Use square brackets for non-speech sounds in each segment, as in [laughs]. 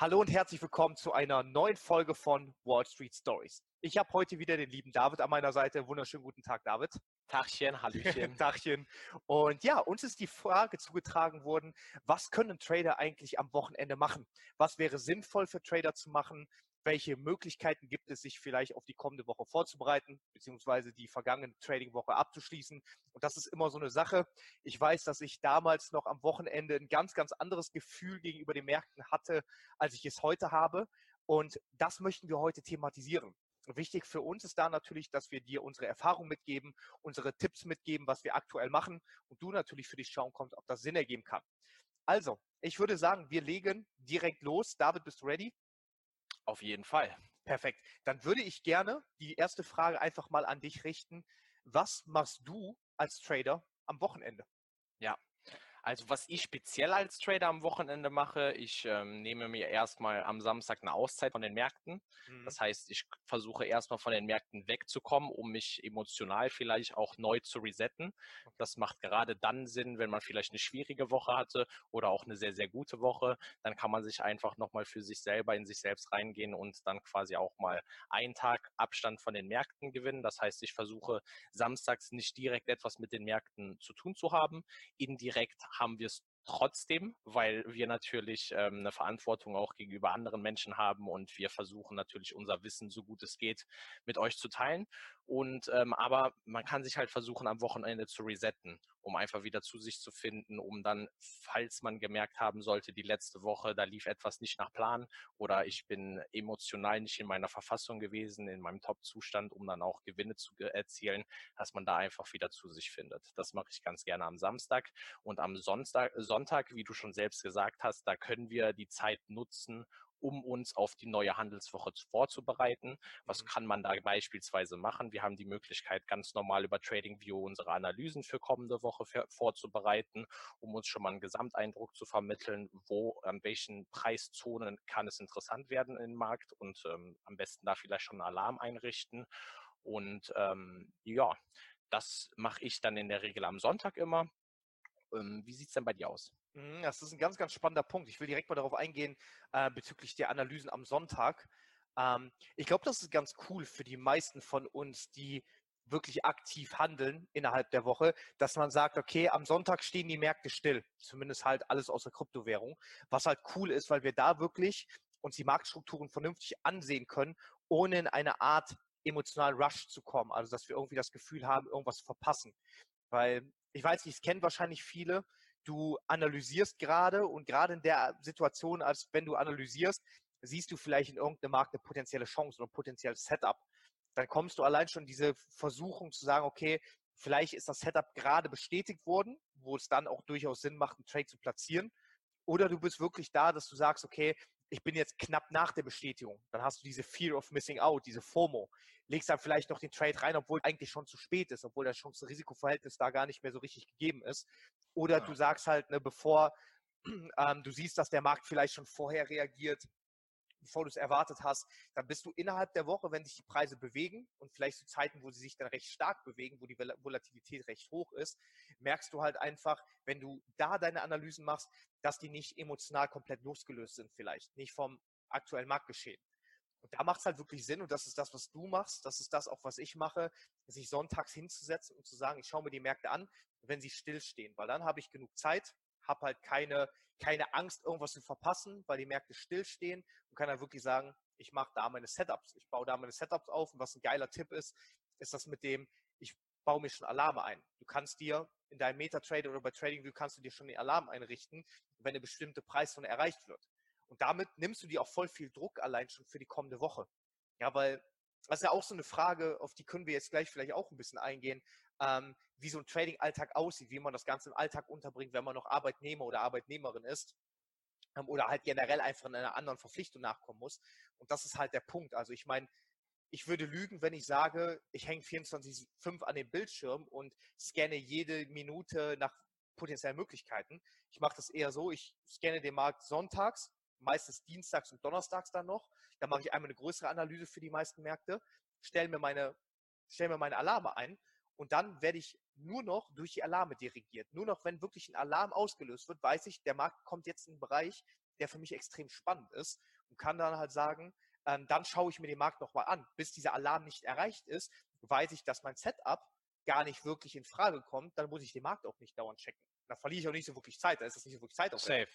Hallo und herzlich willkommen zu einer neuen Folge von Wall Street Stories. Ich habe heute wieder den lieben David an meiner Seite. Wunderschönen guten Tag, David. Tachchen, Hallöchen. [laughs] Tachchen. Und ja, uns ist die Frage zugetragen worden, was können Trader eigentlich am Wochenende machen? Was wäre sinnvoll für Trader zu machen? Welche Möglichkeiten gibt es, sich vielleicht auf die kommende Woche vorzubereiten, beziehungsweise die vergangene Trading-Woche abzuschließen. Und das ist immer so eine Sache. Ich weiß, dass ich damals noch am Wochenende ein ganz, ganz anderes Gefühl gegenüber den Märkten hatte, als ich es heute habe. Und das möchten wir heute thematisieren. Wichtig für uns ist da natürlich, dass wir dir unsere Erfahrung mitgeben, unsere Tipps mitgeben, was wir aktuell machen und du natürlich für dich schauen kommst, ob das Sinn ergeben kann. Also, ich würde sagen, wir legen direkt los. David, bist du ready? Auf jeden Fall. Perfekt. Dann würde ich gerne die erste Frage einfach mal an dich richten. Was machst du als Trader am Wochenende? Ja, also was ich speziell als Trader am Wochenende mache, ich ähm, nehme mir erstmal am Samstag eine Auszeit von den Märkten. Mhm. Das heißt, ich versuche erstmal von den Märkten wegzukommen, um mich emotional vielleicht auch neu zu resetten. Das macht gerade dann Sinn, wenn man vielleicht eine schwierige Woche hatte oder auch eine sehr, sehr gute Woche. Dann kann man sich einfach nochmal für sich selber in sich selbst reingehen und dann quasi auch mal einen Tag Abstand von den Märkten gewinnen. Das heißt, ich versuche samstags nicht direkt etwas mit den Märkten zu tun zu haben. Indirekt haben wir es trotzdem, weil wir natürlich ähm, eine Verantwortung auch gegenüber anderen Menschen haben und wir versuchen natürlich unser Wissen so gut es geht mit euch zu teilen. Und ähm, aber man kann sich halt versuchen, am Wochenende zu resetten, um einfach wieder zu sich zu finden, um dann, falls man gemerkt haben sollte, die letzte Woche, da lief etwas nicht nach Plan oder ich bin emotional nicht in meiner Verfassung gewesen, in meinem Top-Zustand, um dann auch Gewinne zu erzielen, dass man da einfach wieder zu sich findet. Das mache ich ganz gerne am Samstag und am Sonntag, Sonntag, wie du schon selbst gesagt hast, da können wir die Zeit nutzen, um uns auf die neue Handelswoche vorzubereiten. Was mhm. kann man da beispielsweise machen? Wir haben die Möglichkeit, ganz normal über TradingView unsere Analysen für kommende Woche für, vorzubereiten, um uns schon mal einen Gesamteindruck zu vermitteln, wo, an welchen Preiszonen kann es interessant werden im Markt und ähm, am besten da vielleicht schon einen Alarm einrichten. Und ähm, ja, das mache ich dann in der Regel am Sonntag immer. Ähm, wie sieht's denn bei dir aus? Mhm, das ist ein ganz, ganz spannender Punkt. Ich will direkt mal darauf eingehen äh, bezüglich der Analysen am Sonntag. Ähm, ich glaube, das ist ganz cool für die meisten von uns, die wirklich aktiv handeln innerhalb der Woche, dass man sagt, okay, am Sonntag stehen die Märkte still, zumindest halt alles außer Kryptowährung, was halt cool ist, weil wir da wirklich uns die Marktstrukturen vernünftig ansehen können, ohne in eine Art emotionalen Rush zu kommen, also dass wir irgendwie das Gefühl haben, irgendwas zu verpassen. Weil ich weiß nicht, es kennen wahrscheinlich viele, du analysierst gerade und gerade in der Situation, als wenn du analysierst, siehst du vielleicht in irgendeinem Markt eine potenzielle Chance oder ein potenzielles Setup. Dann kommst du allein schon diese Versuchung zu sagen, okay, vielleicht ist das Setup gerade bestätigt worden, wo es dann auch durchaus Sinn macht, einen Trade zu platzieren. Oder du bist wirklich da, dass du sagst, okay, ich bin jetzt knapp nach der Bestätigung. Dann hast du diese Fear of Missing Out, diese FOMO. Legst dann vielleicht noch den Trade rein, obwohl eigentlich schon zu spät ist, obwohl das Chance-Risiko-Verhältnis da gar nicht mehr so richtig gegeben ist. Oder ja. du sagst halt, ne, bevor [clears throat] ähm, du siehst, dass der Markt vielleicht schon vorher reagiert, bevor du es erwartet hast, dann bist du innerhalb der Woche, wenn sich die Preise bewegen und vielleicht zu Zeiten, wo sie sich dann recht stark bewegen, wo die Volatilität recht hoch ist, merkst du halt einfach, wenn du da deine Analysen machst, dass die nicht emotional komplett losgelöst sind vielleicht, nicht vom aktuellen Marktgeschehen. Und da macht es halt wirklich Sinn und das ist das, was du machst, das ist das auch, was ich mache, sich sonntags hinzusetzen und zu sagen, ich schaue mir die Märkte an, wenn sie stillstehen, weil dann habe ich genug Zeit, habe halt keine, keine Angst, irgendwas zu verpassen, weil die Märkte stillstehen und kann dann wirklich sagen, ich mache da meine Setups. Ich baue da meine Setups auf und was ein geiler Tipp ist, ist das mit dem, ich baue mir schon Alarme ein. Du kannst dir in deinem MetaTrader oder bei TradingView kannst du dir schon den Alarm einrichten, wenn eine bestimmte Preiszone erreicht wird. Und damit nimmst du dir auch voll viel Druck allein schon für die kommende Woche. Ja, weil das ist ja auch so eine Frage, auf die können wir jetzt gleich vielleicht auch ein bisschen eingehen, ähm, wie so ein Trading-Alltag aussieht, wie man das Ganze im Alltag unterbringt, wenn man noch Arbeitnehmer oder Arbeitnehmerin ist ähm, oder halt generell einfach in einer anderen Verpflichtung nachkommen muss. Und das ist halt der Punkt. Also ich meine, ich würde lügen, wenn ich sage, ich hänge 24-5 an dem Bildschirm und scanne jede Minute nach potenziellen Möglichkeiten. Ich mache das eher so, ich scanne den Markt sonntags, meistens dienstags und donnerstags dann noch. Da mache ich einmal eine größere Analyse für die meisten Märkte, stelle mir meine, stelle mir meine Alarme ein und dann werde ich nur noch durch die Alarme dirigiert. Nur noch, wenn wirklich ein Alarm ausgelöst wird, weiß ich, der Markt kommt jetzt in einen Bereich, der für mich extrem spannend ist und kann dann halt sagen, ähm, dann schaue ich mir den Markt nochmal an. Bis dieser Alarm nicht erreicht ist, weiß ich, dass mein Setup gar nicht wirklich in Frage kommt, dann muss ich den Markt auch nicht dauernd checken. Da verliere ich auch nicht so wirklich Zeit, da ist das nicht so wirklich Zeit. Safe.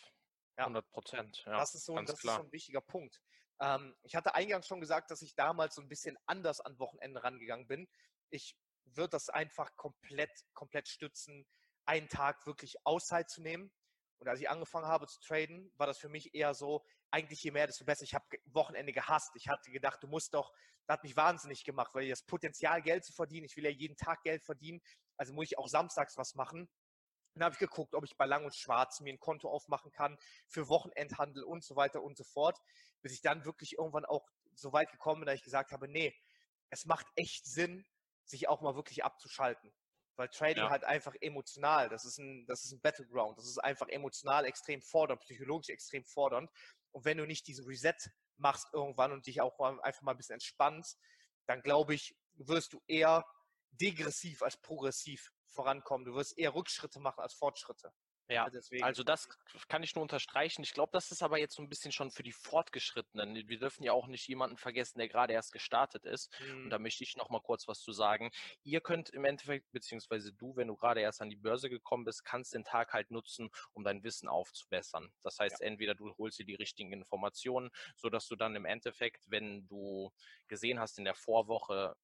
Ja. 100 Prozent. Ja, das ist so, das ist so ein wichtiger Punkt. Ähm, ich hatte eingangs schon gesagt, dass ich damals so ein bisschen anders an Wochenende rangegangen bin. Ich würde das einfach komplett, komplett stützen, einen Tag wirklich Auszeit zu nehmen. Und als ich angefangen habe zu traden, war das für mich eher so, eigentlich je mehr, desto besser. Ich habe Wochenende gehasst. Ich hatte gedacht, du musst doch, das hat mich wahnsinnig gemacht, weil ich das Potenzial, Geld zu verdienen, ich will ja jeden Tag Geld verdienen, also muss ich auch samstags was machen. Dann habe ich geguckt, ob ich bei Lang und Schwarz mir ein Konto aufmachen kann für Wochenendhandel und so weiter und so fort, bis ich dann wirklich irgendwann auch so weit gekommen bin, dass ich gesagt habe, nee, es macht echt Sinn, sich auch mal wirklich abzuschalten. Weil Trading ja. halt einfach emotional, das ist ein, das ist ein Battleground, das ist einfach emotional extrem fordernd, psychologisch extrem fordernd. Und wenn du nicht diesen Reset machst irgendwann und dich auch einfach mal ein bisschen entspannst, dann glaube ich, wirst du eher degressiv als progressiv vorankommen. Du wirst eher Rückschritte machen als Fortschritte. Ja, Deswegen. also das kann ich nur unterstreichen. Ich glaube, das ist aber jetzt so ein bisschen schon für die Fortgeschrittenen. Wir dürfen ja auch nicht jemanden vergessen, der gerade erst gestartet ist. Mhm. Und da möchte ich noch mal kurz was zu sagen. Ihr könnt im Endeffekt, beziehungsweise du, wenn du gerade erst an die Börse gekommen bist, kannst den Tag halt nutzen, um dein Wissen aufzubessern. Das heißt, ja. entweder du holst dir die richtigen Informationen, sodass du dann im Endeffekt, wenn du gesehen hast in der Vorwoche,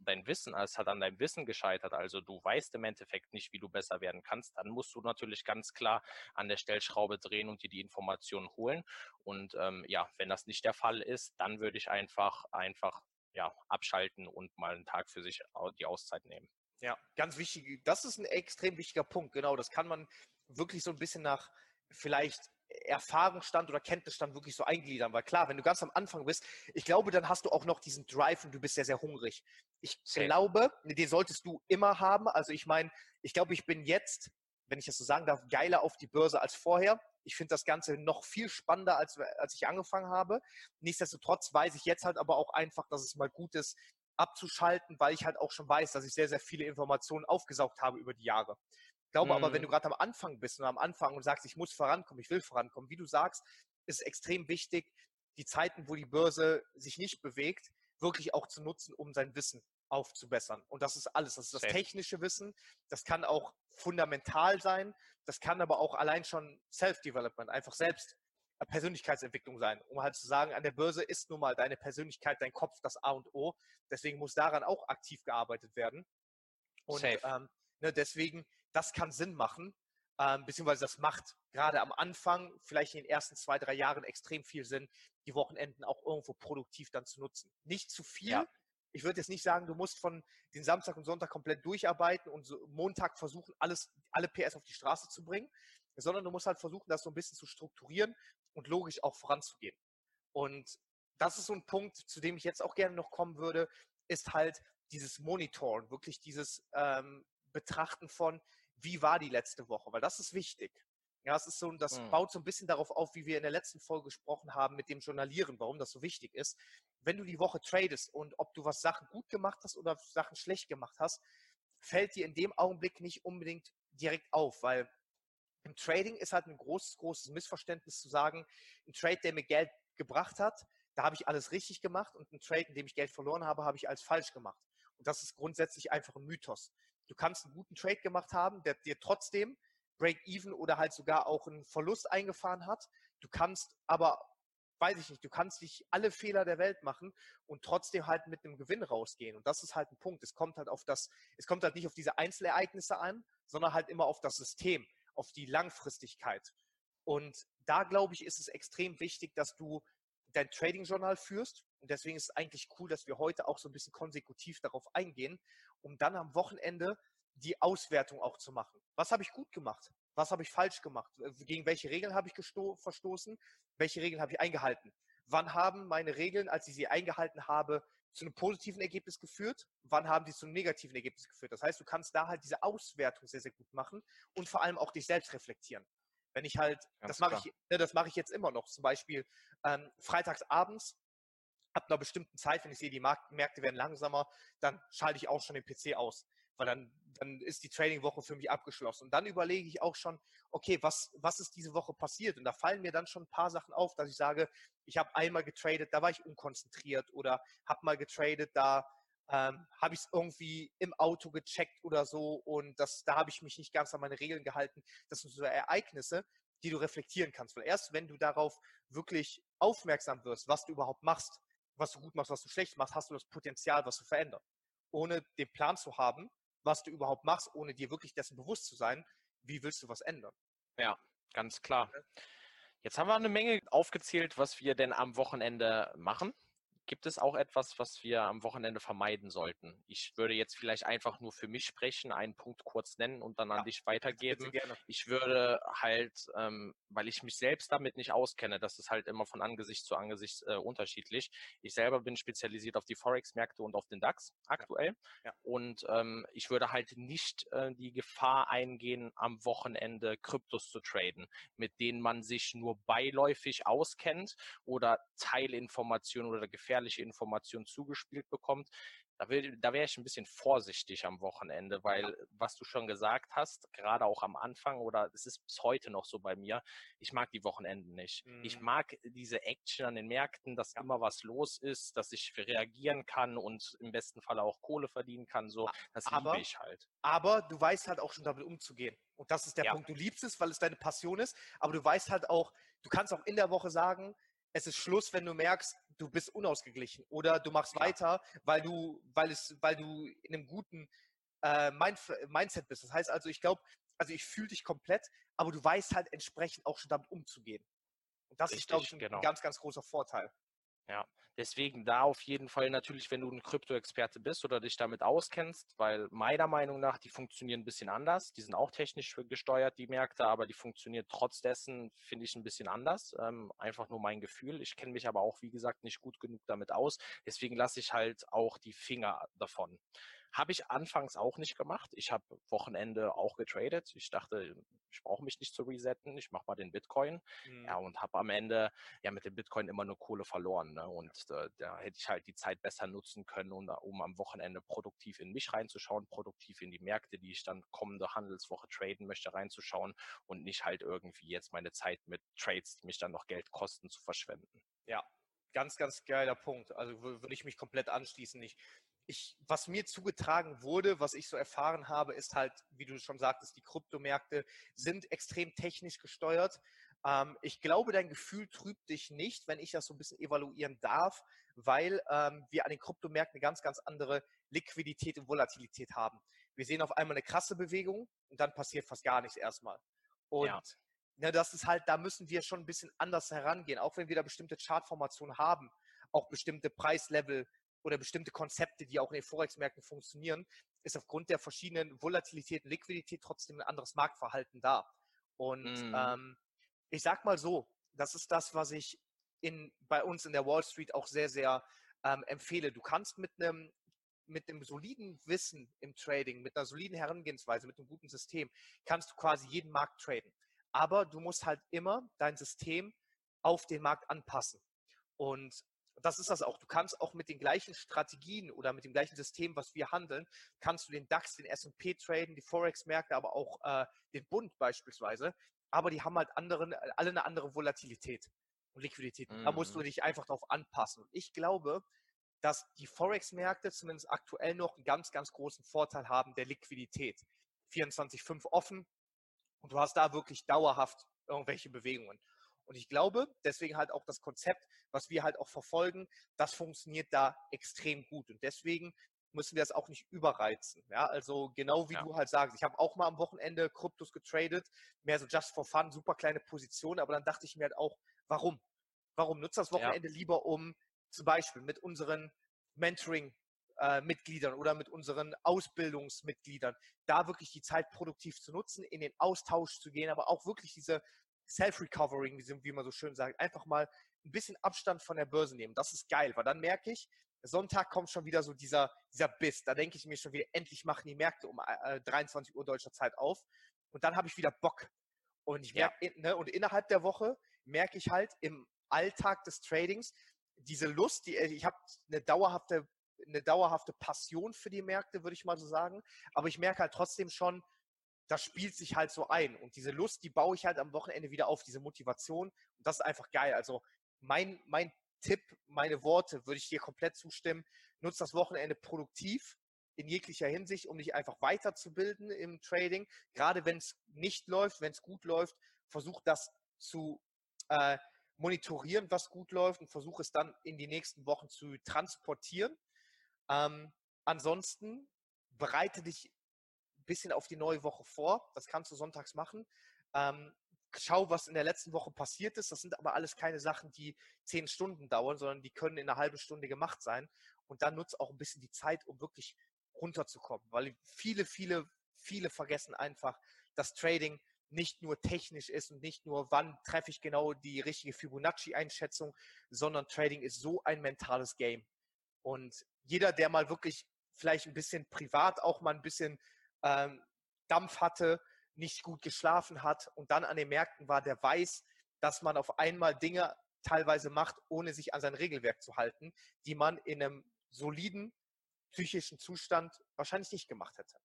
dein Wissen, es hat an deinem Wissen gescheitert, also du weißt im Endeffekt nicht, wie du besser werden kannst, dann musst du natürlich ganz klar an der Stellschraube drehen und dir die Informationen holen. Und ähm, ja, wenn das nicht der Fall ist, dann würde ich einfach, einfach ja, abschalten und mal einen Tag für sich die Auszeit nehmen. Ja, ganz wichtig. Das ist ein extrem wichtiger Punkt. Genau, das kann man wirklich so ein bisschen nach vielleicht Erfahrungsstand oder Kenntnisstand wirklich so eingliedern. Weil klar, wenn du ganz am Anfang bist, ich glaube, dann hast du auch noch diesen Drive und du bist sehr, sehr hungrig. Ich Safe. glaube, den solltest du immer haben. Also ich meine, ich glaube, ich bin jetzt, wenn ich das so sagen darf, geiler auf die Börse als vorher. Ich finde das Ganze noch viel spannender, als, als ich angefangen habe. Nichtsdestotrotz weiß ich jetzt halt aber auch einfach, dass es mal gut ist, abzuschalten, weil ich halt auch schon weiß, dass ich sehr, sehr viele Informationen aufgesaugt habe über die Jahre. Glaube mhm. aber, wenn du mhm. gerade am Anfang bist und am Anfang und sagst, ich muss vorankommen, ich will vorankommen, wie du sagst, ist extrem wichtig, die Zeiten, wo die Börse sich nicht bewegt, wirklich auch zu nutzen, um sein Wissen aufzubessern. Und das ist alles. Das ist das technische Wissen. Das kann auch fundamental sein. Das kann aber auch allein schon Self-Development, einfach selbst Persönlichkeitsentwicklung sein, um halt zu sagen, an der Börse ist nun mal deine Persönlichkeit, dein Kopf das A und O. Deswegen muss daran auch aktiv gearbeitet werden. Und ähm, ne, deswegen das kann Sinn machen, ähm, beziehungsweise das macht gerade am Anfang, vielleicht in den ersten zwei, drei Jahren extrem viel Sinn, die Wochenenden auch irgendwo produktiv dann zu nutzen. Nicht zu viel. Ja. Ich würde jetzt nicht sagen, du musst von den Samstag und Sonntag komplett durcharbeiten und so Montag versuchen, alles, alle PS auf die Straße zu bringen, sondern du musst halt versuchen, das so ein bisschen zu strukturieren und logisch auch voranzugehen. Und das ist so ein Punkt, zu dem ich jetzt auch gerne noch kommen würde, ist halt dieses Monitoren, wirklich dieses ähm, Betrachten von, wie war die letzte Woche, weil das ist wichtig. Ja, es ist so, das mhm. baut so ein bisschen darauf auf, wie wir in der letzten Folge gesprochen haben mit dem Journalieren, warum das so wichtig ist. Wenn du die Woche tradest und ob du was Sachen gut gemacht hast oder Sachen schlecht gemacht hast, fällt dir in dem Augenblick nicht unbedingt direkt auf, weil im Trading ist halt ein großes, großes Missverständnis zu sagen, ein Trade, der mir Geld gebracht hat, da habe ich alles richtig gemacht und ein Trade, in dem ich Geld verloren habe, habe ich alles falsch gemacht. Und das ist grundsätzlich einfach ein Mythos. Du kannst einen guten Trade gemacht haben, der dir trotzdem Break-Even oder halt sogar auch einen Verlust eingefahren hat. Du kannst aber, weiß ich nicht, du kannst nicht alle Fehler der Welt machen und trotzdem halt mit einem Gewinn rausgehen. Und das ist halt ein Punkt. Es kommt halt auf das, es kommt halt nicht auf diese Einzelereignisse an, sondern halt immer auf das System, auf die Langfristigkeit. Und da glaube ich, ist es extrem wichtig, dass du dein Trading-Journal führst. Und deswegen ist es eigentlich cool, dass wir heute auch so ein bisschen konsekutiv darauf eingehen, um dann am Wochenende die Auswertung auch zu machen. Was habe ich gut gemacht? Was habe ich falsch gemacht? Äh, gegen welche Regeln habe ich verstoßen? Welche Regeln habe ich eingehalten? Wann haben meine Regeln, als ich sie eingehalten habe, zu einem positiven Ergebnis geführt? Wann haben sie zu einem negativen Ergebnis geführt? Das heißt, du kannst da halt diese Auswertung sehr, sehr gut machen und vor allem auch dich selbst reflektieren. Wenn ich halt, Ganz das mache ich, ne, das mache ich jetzt immer noch. Zum Beispiel ähm, freitags abends ab einer bestimmten Zeit, wenn ich sehe, die Markt Märkte werden langsamer, dann schalte ich auch schon den PC aus. weil dann, dann ist die Trading-Woche für mich abgeschlossen. Und dann überlege ich auch schon, okay, was, was ist diese Woche passiert? Und da fallen mir dann schon ein paar Sachen auf, dass ich sage, ich habe einmal getradet, da war ich unkonzentriert oder habe mal getradet, da ähm, habe ich es irgendwie im Auto gecheckt oder so und das, da habe ich mich nicht ganz an meine Regeln gehalten. Das sind so Ereignisse, die du reflektieren kannst. Weil erst wenn du darauf wirklich aufmerksam wirst, was du überhaupt machst, was du gut machst, was du schlecht machst, hast du das Potenzial, was zu verändern. Ohne den Plan zu haben, was du überhaupt machst, ohne dir wirklich dessen bewusst zu sein, wie willst du was ändern? Ja, ganz klar. Jetzt haben wir eine Menge aufgezählt, was wir denn am Wochenende machen. Gibt es auch etwas, was wir am Wochenende vermeiden sollten? Ich würde jetzt vielleicht einfach nur für mich sprechen, einen Punkt kurz nennen und dann an ja, dich weitergeben. Ich würde halt, ähm, weil ich mich selbst damit nicht auskenne, das ist halt immer von Angesicht zu Angesicht äh, unterschiedlich. Ich selber bin spezialisiert auf die Forex-Märkte und auf den DAX aktuell. Ja. Ja. Und ähm, ich würde halt nicht äh, die Gefahr eingehen, am Wochenende Kryptos zu traden, mit denen man sich nur beiläufig auskennt oder Teilinformationen oder gefährliche gefährliche Information zugespielt bekommt, da, da wäre ich ein bisschen vorsichtig am Wochenende, weil was du schon gesagt hast, gerade auch am Anfang oder es ist bis heute noch so bei mir, ich mag die Wochenenden nicht. Mhm. Ich mag diese Action an den Märkten, dass ja. immer was los ist, dass ich reagieren kann und im besten Fall auch Kohle verdienen kann. So, das aber, liebe ich halt. Aber du weißt halt auch schon damit umzugehen. Und das ist der ja. Punkt. Du liebst es, weil es deine Passion ist, aber du weißt halt auch, du kannst auch in der Woche sagen, es ist Schluss, wenn du merkst, du bist unausgeglichen oder du machst ja. weiter, weil du, weil es, weil du in einem guten äh, Mind Mindset bist. Das heißt also, ich glaube, also ich fühle dich komplett, aber du weißt halt entsprechend auch schon damit umzugehen. Und das Richtig, ist, glaube ich, ein genau. ganz, ganz großer Vorteil. Ja, deswegen da auf jeden Fall natürlich, wenn du ein Krypto-Experte bist oder dich damit auskennst, weil meiner Meinung nach, die funktionieren ein bisschen anders. Die sind auch technisch gesteuert, die Märkte, aber die funktionieren trotz dessen, finde ich, ein bisschen anders. Ähm, einfach nur mein Gefühl. Ich kenne mich aber auch, wie gesagt, nicht gut genug damit aus. Deswegen lasse ich halt auch die Finger davon. Habe ich anfangs auch nicht gemacht. Ich habe Wochenende auch getradet. Ich dachte, ich brauche mich nicht zu resetten. Ich mache mal den Bitcoin. Mhm. Ja, und habe am Ende ja mit dem Bitcoin immer nur Kohle verloren. Ne? Und äh, da hätte ich halt die Zeit besser nutzen können, um, um am Wochenende produktiv in mich reinzuschauen, produktiv in die Märkte, die ich dann kommende Handelswoche traden möchte, reinzuschauen und nicht halt irgendwie jetzt meine Zeit mit Trades, die mich dann noch Geld kosten, zu verschwenden. Ja, ganz, ganz geiler Punkt. Also würde ich mich komplett anschließen. Ich ich, was mir zugetragen wurde, was ich so erfahren habe, ist halt, wie du schon sagtest, die Kryptomärkte sind extrem technisch gesteuert. Ähm, ich glaube, dein Gefühl trübt dich nicht, wenn ich das so ein bisschen evaluieren darf, weil ähm, wir an den Kryptomärkten eine ganz, ganz andere Liquidität und Volatilität haben. Wir sehen auf einmal eine krasse Bewegung und dann passiert fast gar nichts erstmal. Und ja. Ne, das ist halt, da müssen wir schon ein bisschen anders herangehen, auch wenn wir da bestimmte Chartformationen haben, auch bestimmte Preislevel oder bestimmte Konzepte, die auch in den Forex-Märkten funktionieren, ist aufgrund der verschiedenen Volatilität und Liquidität trotzdem ein anderes Marktverhalten da. Und mhm. ähm, ich sag mal so, das ist das, was ich in, bei uns in der Wall Street auch sehr, sehr ähm, empfehle. Du kannst mit einem mit einem soliden Wissen im Trading, mit einer soliden Herangehensweise, mit einem guten System, kannst du quasi jeden Markt traden. Aber du musst halt immer dein System auf den Markt anpassen. Und das ist das auch. Du kannst auch mit den gleichen Strategien oder mit dem gleichen System, was wir handeln, kannst du den DAX, den S&P traden, die Forex-Märkte, aber auch äh, den Bund beispielsweise. Aber die haben halt anderen, alle eine andere Volatilität und Liquidität. Mhm. Da musst du mhm. dich einfach darauf anpassen. Und ich glaube, dass die Forex-Märkte zumindest aktuell noch einen ganz, ganz großen Vorteil haben der Liquidität. 24,5 offen und du hast da wirklich dauerhaft irgendwelche Bewegungen. Und ich glaube, deswegen halt auch das Konzept, was wir halt auch verfolgen, das funktioniert da extrem gut. Und deswegen müssen wir das auch nicht überreizen. Ja, also genau wie ja. du halt sagst, ich habe auch mal am Wochenende Kryptos getradet, mehr so just for fun, super kleine Position, aber dann dachte ich mir halt auch, warum? Warum nutzt das Wochenende ja. lieber, um zum Beispiel mit unseren Mentoring äh, Mitgliedern oder mit unseren Ausbildungsmitgliedern, da wirklich die Zeit produktiv zu nutzen, in den Austausch zu gehen, aber auch wirklich diese Self-Recovering, wie man so schön sagt, einfach mal ein bisschen Abstand von der Börse nehmen. Das ist geil, weil dann merke ich, Sonntag kommt schon wieder so dieser, dieser Biss. Da denke ich mir schon wieder, endlich machen die Märkte um äh, 23 Uhr deutscher Zeit auf. Und dann habe ich wieder Bock. Und ich merke, ja. ne, und innerhalb der Woche merke ich halt im Alltag des Tradings diese Lust, die, ich habe eine dauerhafte, eine dauerhafte Passion für die Märkte, würde ich mal so sagen. Aber ich merke halt trotzdem schon, das spielt sich halt so ein. Und diese Lust, die baue ich halt am Wochenende wieder auf, diese Motivation. Und das ist einfach geil. Also mein, mein Tipp, meine Worte, würde ich dir komplett zustimmen. Nutz das Wochenende produktiv in jeglicher Hinsicht, um dich einfach weiterzubilden im Trading. Gerade wenn es nicht läuft, wenn es gut läuft, versuch das zu äh, monitorieren, was gut läuft und versuche es dann in die nächsten Wochen zu transportieren. Ähm, ansonsten bereite dich bisschen auf die neue Woche vor. Das kannst du sonntags machen. Ähm, schau, was in der letzten Woche passiert ist. Das sind aber alles keine Sachen, die zehn Stunden dauern, sondern die können in einer halben Stunde gemacht sein. Und dann nutzt auch ein bisschen die Zeit, um wirklich runterzukommen. Weil viele, viele, viele vergessen einfach, dass Trading nicht nur technisch ist und nicht nur, wann treffe ich genau die richtige Fibonacci-Einschätzung, sondern Trading ist so ein mentales Game. Und jeder, der mal wirklich vielleicht ein bisschen privat auch mal ein bisschen ähm, Dampf hatte, nicht gut geschlafen hat und dann an den Märkten war, der weiß, dass man auf einmal Dinge teilweise macht, ohne sich an sein Regelwerk zu halten, die man in einem soliden psychischen Zustand wahrscheinlich nicht gemacht hätte.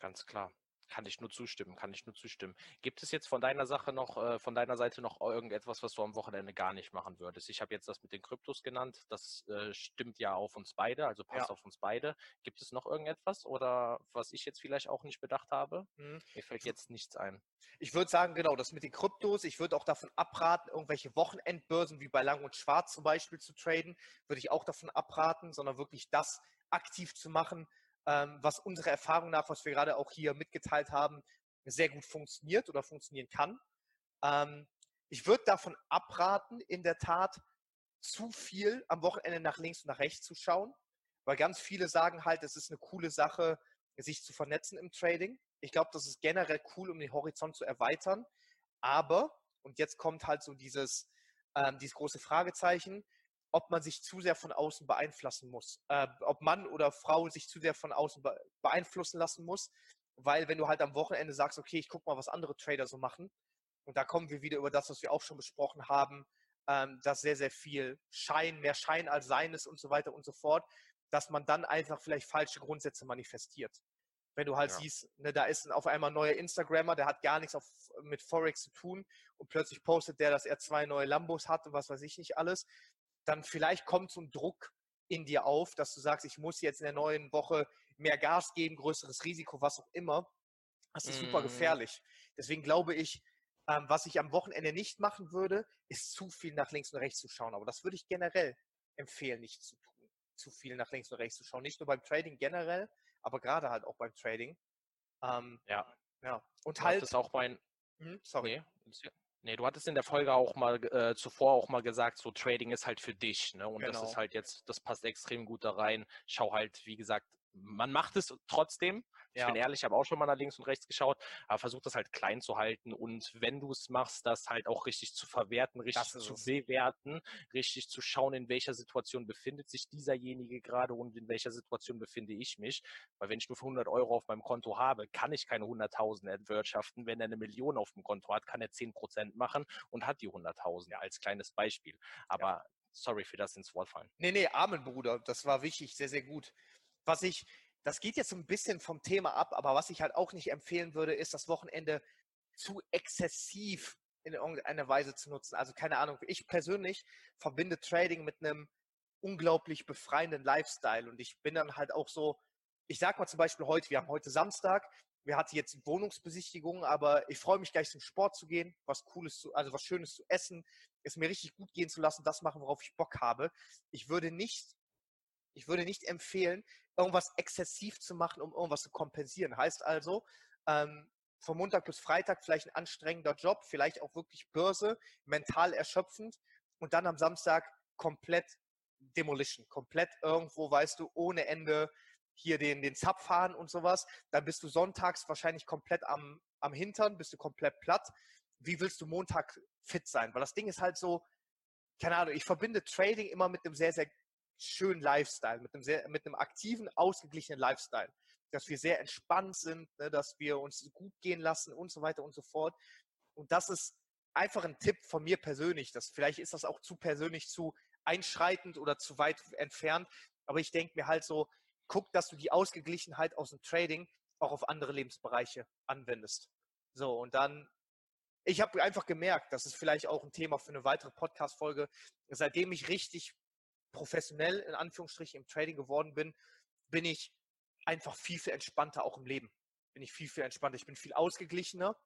Ganz klar. Kann ich nur zustimmen, kann ich nur zustimmen. Gibt es jetzt von deiner Sache noch, äh, von deiner Seite noch irgendetwas, was du am Wochenende gar nicht machen würdest? Ich habe jetzt das mit den Kryptos genannt, das äh, stimmt ja auf uns beide, also passt ja. auf uns beide. Gibt es noch irgendetwas oder was ich jetzt vielleicht auch nicht bedacht habe? Hm. Mir fällt jetzt nichts ein. Ich würde sagen, genau, das mit den Kryptos, ich würde auch davon abraten, irgendwelche Wochenendbörsen wie bei Lang und Schwarz zum Beispiel zu traden, würde ich auch davon abraten, sondern wirklich das aktiv zu machen, was unserer Erfahrung nach, was wir gerade auch hier mitgeteilt haben, sehr gut funktioniert oder funktionieren kann. Ähm, ich würde davon abraten, in der Tat zu viel am Wochenende nach links und nach rechts zu schauen, weil ganz viele sagen halt, es ist eine coole Sache, sich zu vernetzen im Trading. Ich glaube, das ist generell cool, um den Horizont zu erweitern. Aber, und jetzt kommt halt so dieses, ähm, dieses große Fragezeichen, ob man sich zu sehr von außen beeinflussen muss. Äh, ob Mann oder Frau sich zu sehr von außen beeinflussen lassen muss. Weil wenn du halt am Wochenende sagst, okay, ich gucke mal, was andere Trader so machen, und da kommen wir wieder über das, was wir auch schon besprochen haben, ähm, dass sehr, sehr viel Schein, mehr Schein als Sein ist und so weiter und so fort, dass man dann einfach vielleicht falsche Grundsätze manifestiert. Wenn du halt ja. siehst, ne, da ist auf einmal ein neuer Instagrammer, der hat gar nichts auf, mit Forex zu tun und plötzlich postet der, dass er zwei neue Lambos hat und was weiß ich nicht alles dann vielleicht kommt so ein Druck in dir auf, dass du sagst, ich muss jetzt in der neuen Woche mehr Gas geben, größeres Risiko, was auch immer. Das ist mm. super mhm. gefährlich. Deswegen glaube ich, ähm, was ich am Wochenende nicht machen würde, ist zu viel nach links und rechts zu schauen. Aber das würde ich generell empfehlen, nicht zu tun. Zu viel nach links und rechts zu schauen. Nicht nur beim Trading generell, aber gerade halt auch beim Trading. Ähm, ja. Ja. Und halt. Das ist auch mein. Hm, sorry. Nee, Nee, du hattest in der Folge auch mal äh, zuvor auch mal gesagt, so Trading ist halt für dich, ne? Und genau. das ist halt jetzt, das passt extrem gut da rein. Schau halt, wie gesagt, man macht es trotzdem. Ich ja. bin ehrlich, ich habe auch schon mal nach links und rechts geschaut, aber versuch das halt klein zu halten und wenn du es machst, das halt auch richtig zu verwerten, richtig zu es. bewerten, richtig zu schauen, in welcher Situation befindet sich dieserjenige gerade und in welcher Situation befinde ich mich. Weil wenn ich nur für 100 Euro auf meinem Konto habe, kann ich keine 100.000 erwirtschaften. Wenn er eine Million auf dem Konto hat, kann er 10% machen und hat die 100.000 ja, als kleines Beispiel. Aber ja. sorry für das ins Wort fallen. Nee, nee, Amen, Bruder. Das war wichtig, sehr, sehr gut. Was ich, das geht jetzt so ein bisschen vom Thema ab, aber was ich halt auch nicht empfehlen würde, ist das Wochenende zu exzessiv in irgendeiner Weise zu nutzen. Also keine Ahnung, ich persönlich verbinde Trading mit einem unglaublich befreienden Lifestyle und ich bin dann halt auch so, ich sag mal zum Beispiel heute, wir haben heute Samstag, wir hatten jetzt Wohnungsbesichtigung, aber ich freue mich gleich zum Sport zu gehen, was Cooles zu, also was Schönes zu essen, es mir richtig gut gehen zu lassen, das machen, worauf ich Bock habe. Ich würde nicht ich würde nicht empfehlen, irgendwas exzessiv zu machen, um irgendwas zu kompensieren. Heißt also, ähm, von Montag bis Freitag vielleicht ein anstrengender Job, vielleicht auch wirklich Börse, mental erschöpfend und dann am Samstag komplett Demolition, komplett irgendwo, weißt du, ohne Ende hier den, den Zap fahren und sowas. Dann bist du sonntags wahrscheinlich komplett am, am Hintern, bist du komplett platt. Wie willst du Montag fit sein? Weil das Ding ist halt so, keine Ahnung, ich verbinde Trading immer mit einem sehr, sehr schönen Lifestyle, mit einem, sehr, mit einem aktiven, ausgeglichenen Lifestyle. Dass wir sehr entspannt sind, ne, dass wir uns gut gehen lassen und so weiter und so fort. Und das ist einfach ein Tipp von mir persönlich. Das, vielleicht ist das auch zu persönlich, zu einschreitend oder zu weit entfernt. Aber ich denke mir halt so, guck, dass du die Ausgeglichenheit aus dem Trading auch auf andere Lebensbereiche anwendest. So, und dann, ich habe einfach gemerkt, das ist vielleicht auch ein Thema für eine weitere Podcast-Folge, seitdem ich richtig professionell in Anführungsstrichen im Trading geworden bin, bin ich einfach viel, viel entspannter auch im Leben. Bin ich viel, viel entspannter. Ich bin viel ausgeglichener.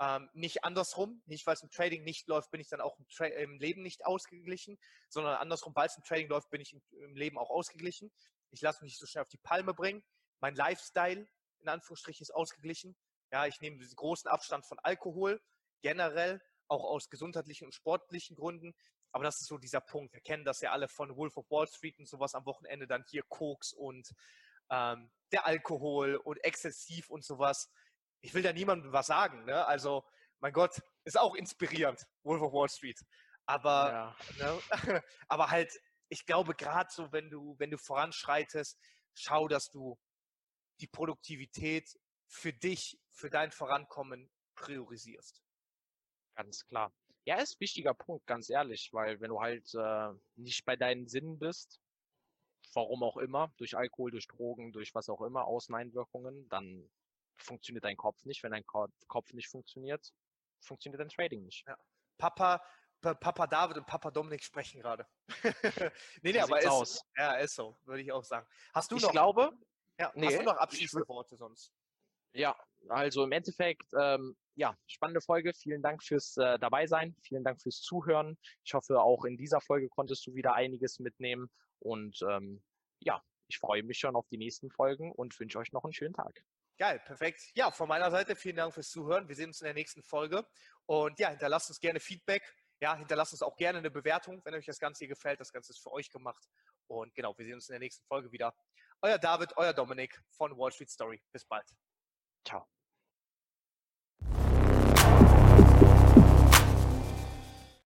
Ähm, nicht andersrum, nicht weil es im Trading nicht läuft, bin ich dann auch im, im Leben nicht ausgeglichen, sondern andersrum, weil es im Trading läuft, bin ich im, im Leben auch ausgeglichen. Ich lasse mich nicht so schnell auf die Palme bringen. Mein Lifestyle, in Anführungsstrichen, ist ausgeglichen. Ja, ich nehme diesen großen Abstand von Alkohol, generell, auch aus gesundheitlichen und sportlichen Gründen. Aber das ist so dieser Punkt. Wir kennen das ja alle von Wolf of Wall Street und sowas am Wochenende, dann hier Koks und ähm, der Alkohol und exzessiv und sowas. Ich will da niemandem was sagen. Ne? Also, mein Gott, ist auch inspirierend, Wolf of Wall Street. Aber, ja. ne? [laughs] aber halt, ich glaube, gerade so, wenn du, wenn du voranschreitest, schau, dass du die Produktivität für dich, für dein Vorankommen priorisierst. Ganz klar. Ja, ist ein wichtiger Punkt, ganz ehrlich, weil wenn du halt äh, nicht bei deinen Sinnen bist, warum auch immer, durch Alkohol, durch Drogen, durch was auch immer, Außeneinwirkungen, dann funktioniert dein Kopf nicht. Wenn dein Kopf nicht funktioniert, funktioniert dein Trading nicht. Ja. Papa, Papa David und Papa Dominik sprechen gerade. [laughs] nee, nee, aber ist, aus. ja, ist so, würde ich auch sagen. Hast du ich noch, glaube, ja, nee, hast du noch abschließende Worte sonst? Ja, also im Endeffekt, ähm, ja, spannende Folge. Vielen Dank fürs äh, Dabeisein. Vielen Dank fürs Zuhören. Ich hoffe, auch in dieser Folge konntest du wieder einiges mitnehmen. Und ähm, ja, ich freue mich schon auf die nächsten Folgen und wünsche euch noch einen schönen Tag. Geil, perfekt. Ja, von meiner Seite vielen Dank fürs Zuhören. Wir sehen uns in der nächsten Folge. Und ja, hinterlasst uns gerne Feedback. Ja, hinterlasst uns auch gerne eine Bewertung, wenn euch das Ganze hier gefällt. Das Ganze ist für euch gemacht. Und genau, wir sehen uns in der nächsten Folge wieder. Euer David, euer Dominik von Wall Street Story. Bis bald. Ciao.